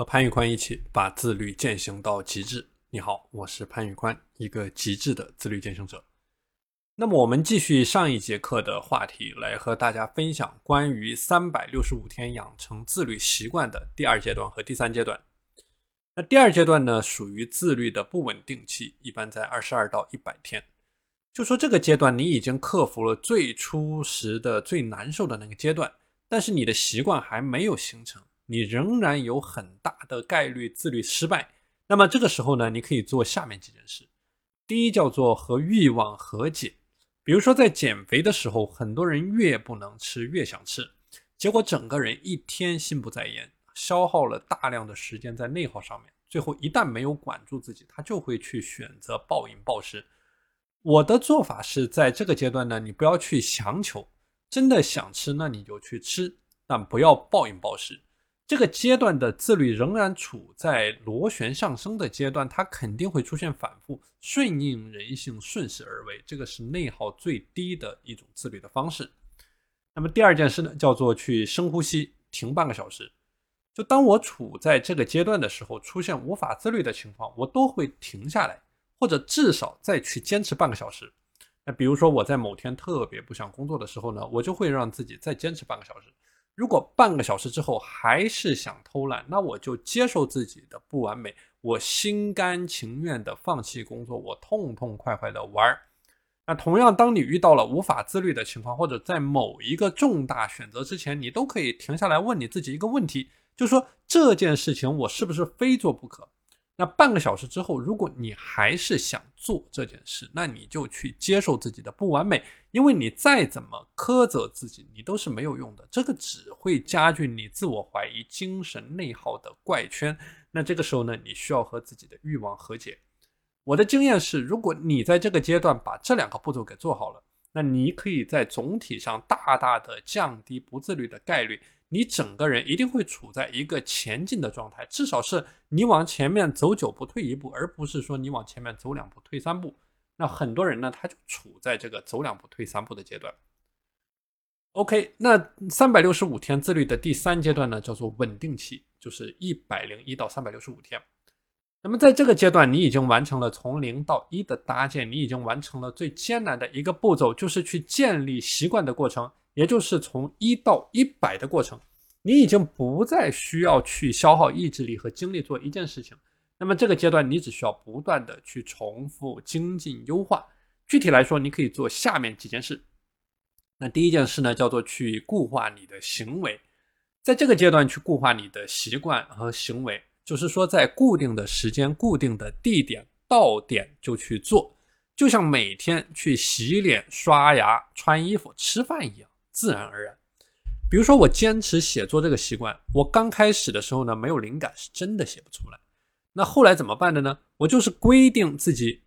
和潘玉宽一起把自律践行到极致。你好，我是潘玉宽，一个极致的自律践行者。那么，我们继续上一节课的话题，来和大家分享关于三百六十五天养成自律习惯的第二阶段和第三阶段。那第二阶段呢，属于自律的不稳定期，一般在二十二到一百天。就说这个阶段，你已经克服了最初时的最难受的那个阶段，但是你的习惯还没有形成。你仍然有很大的概率自律失败，那么这个时候呢，你可以做下面几件事。第一叫做和欲望和解，比如说在减肥的时候，很多人越不能吃越想吃，结果整个人一天心不在焉，消耗了大量的时间在内耗上面，最后一旦没有管住自己，他就会去选择暴饮暴食。我的做法是在这个阶段呢，你不要去强求，真的想吃那你就去吃，但不要暴饮暴食。这个阶段的自律仍然处在螺旋上升的阶段，它肯定会出现反复，顺应人性，顺势而为，这个是内耗最低的一种自律的方式。那么第二件事呢，叫做去深呼吸，停半个小时。就当我处在这个阶段的时候，出现无法自律的情况，我都会停下来，或者至少再去坚持半个小时。那比如说我在某天特别不想工作的时候呢，我就会让自己再坚持半个小时。如果半个小时之后还是想偷懒，那我就接受自己的不完美，我心甘情愿的放弃工作，我痛痛快快的玩儿。那同样，当你遇到了无法自律的情况，或者在某一个重大选择之前，你都可以停下来问你自己一个问题，就说这件事情我是不是非做不可？那半个小时之后，如果你还是想做这件事，那你就去接受自己的不完美，因为你再怎么苛责自己，你都是没有用的，这个只会加剧你自我怀疑、精神内耗的怪圈。那这个时候呢，你需要和自己的欲望和解。我的经验是，如果你在这个阶段把这两个步骤给做好了，那你可以在总体上大大的降低不自律的概率。你整个人一定会处在一个前进的状态，至少是你往前面走九步退一步，而不是说你往前面走两步退三步。那很多人呢，他就处在这个走两步退三步的阶段。OK，那三百六十五天自律的第三阶段呢，叫做稳定期，就是一百零一到三百六十五天。那么在这个阶段，你已经完成了从零到一的搭建，你已经完成了最艰难的一个步骤，就是去建立习惯的过程。也就是从一到一百的过程，你已经不再需要去消耗意志力和精力做一件事情。那么这个阶段，你只需要不断的去重复、精进、优化。具体来说，你可以做下面几件事。那第一件事呢，叫做去固化你的行为。在这个阶段，去固化你的习惯和行为，就是说在固定的时间、固定的地点到点就去做，就像每天去洗脸、刷牙、穿衣服、吃饭一样。自然而然，比如说我坚持写作这个习惯，我刚开始的时候呢，没有灵感，是真的写不出来。那后来怎么办的呢？我就是规定自己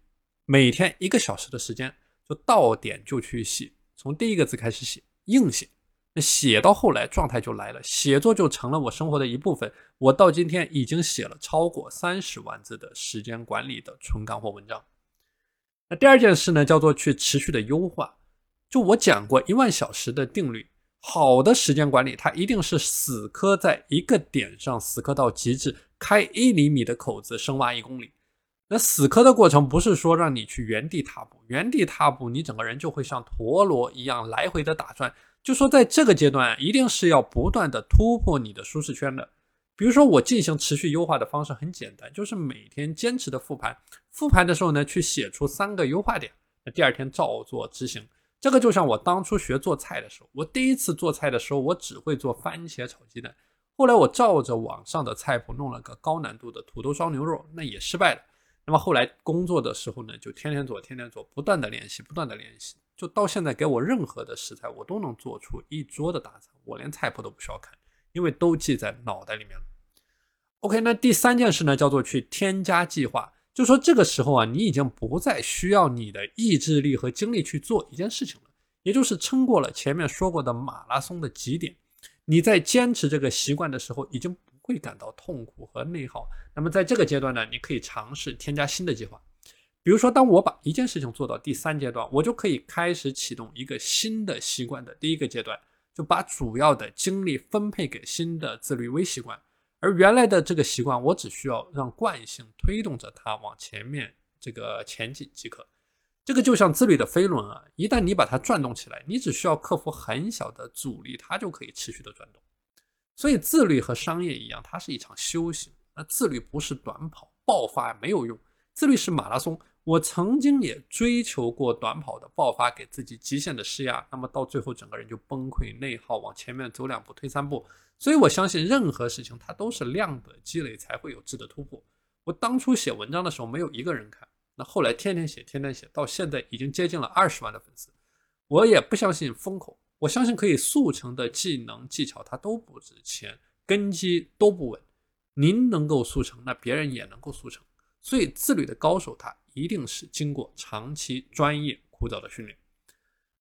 每天一个小时的时间，就到点就去写，从第一个字开始写，硬写。那写到后来，状态就来了，写作就成了我生活的一部分。我到今天已经写了超过三十万字的时间管理的纯干货文章。那第二件事呢，叫做去持续的优化。就我讲过一万小时的定律，好的时间管理，它一定是死磕在一个点上，死磕到极致，开一厘米的口子，深挖一公里。那死磕的过程不是说让你去原地踏步，原地踏步，你整个人就会像陀螺一样来回的打转。就说在这个阶段，一定是要不断的突破你的舒适圈的。比如说我进行持续优化的方式很简单，就是每天坚持的复盘，复盘的时候呢，去写出三个优化点，那第二天照做执行。这个就像我当初学做菜的时候，我第一次做菜的时候，我只会做番茄炒鸡蛋。后来我照着网上的菜谱弄了个高难度的土豆烧牛肉，那也失败了。那么后来工作的时候呢，就天天做，天天做，不断的练习，不断的练习，就到现在给我任何的食材，我都能做出一桌的大餐，我连菜谱都不需要看，因为都记在脑袋里面了。OK，那第三件事呢，叫做去添加计划。就说这个时候啊，你已经不再需要你的意志力和精力去做一件事情了，也就是撑过了前面说过的马拉松的极点。你在坚持这个习惯的时候，已经不会感到痛苦和内耗。那么在这个阶段呢，你可以尝试添加新的计划。比如说，当我把一件事情做到第三阶段，我就可以开始启动一个新的习惯的第一个阶段，就把主要的精力分配给新的自律微习惯。而原来的这个习惯，我只需要让惯性推动着它往前面这个前进即可。这个就像自律的飞轮啊，一旦你把它转动起来，你只需要克服很小的阻力，它就可以持续的转动。所以自律和商业一样，它是一场修行。那自律不是短跑，爆发没有用。自律是马拉松。我曾经也追求过短跑的爆发，给自己极限的施压，那么到最后整个人就崩溃内耗，往前面走两步退三步。所以我相信任何事情它都是量的积累才会有质的突破。我当初写文章的时候没有一个人看。那后来天天写，天天写，到现在已经接近了二十万的粉丝。我也不相信风口，我相信可以速成的技能技巧，它都不值钱，根基都不稳。您能够速成，那别人也能够速成。所以自律的高手，他一定是经过长期专业枯燥的训练。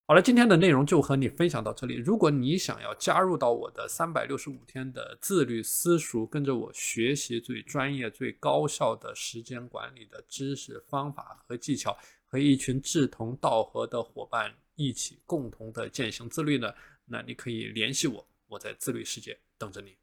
好了，今天的内容就和你分享到这里。如果你想要加入到我的三百六十五天的自律私塾，跟着我学习最专业、最高效的时间管理的知识方法和技巧，和一群志同道合的伙伴一起共同的践行自律呢，那你可以联系我，我在自律世界等着你。